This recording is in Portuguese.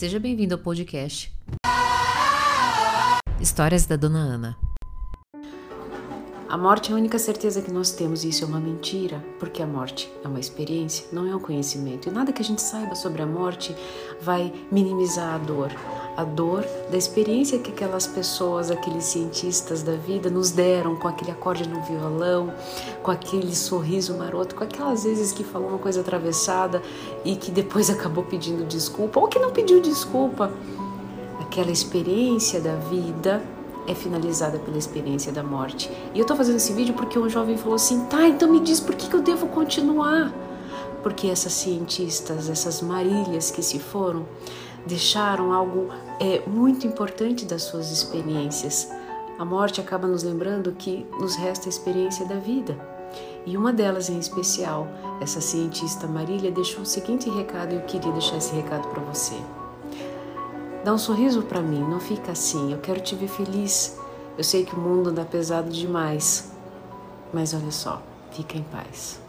Seja bem-vindo ao podcast Histórias da Dona Ana. A morte é a única certeza que nós temos, e isso é uma mentira, porque a morte é uma experiência, não é um conhecimento. E nada que a gente saiba sobre a morte vai minimizar a dor. A dor da experiência que aquelas pessoas, aqueles cientistas da vida nos deram com aquele acorde no violão, com aquele sorriso maroto, com aquelas vezes que falou uma coisa atravessada e que depois acabou pedindo desculpa, ou que não pediu desculpa. Aquela experiência da vida é finalizada pela experiência da morte. E eu tô fazendo esse vídeo porque um jovem falou assim: tá, então me diz por que, que eu devo continuar? Porque essas cientistas, essas marílias que se foram, deixaram algo é, muito importante das suas experiências. A morte acaba nos lembrando que nos resta a experiência da vida. E uma delas em especial, essa cientista Marília, deixou o seguinte recado e eu queria deixar esse recado para você. Dá um sorriso para mim, não fica assim. Eu quero te ver feliz. Eu sei que o mundo anda pesado demais, mas olha só, fica em paz.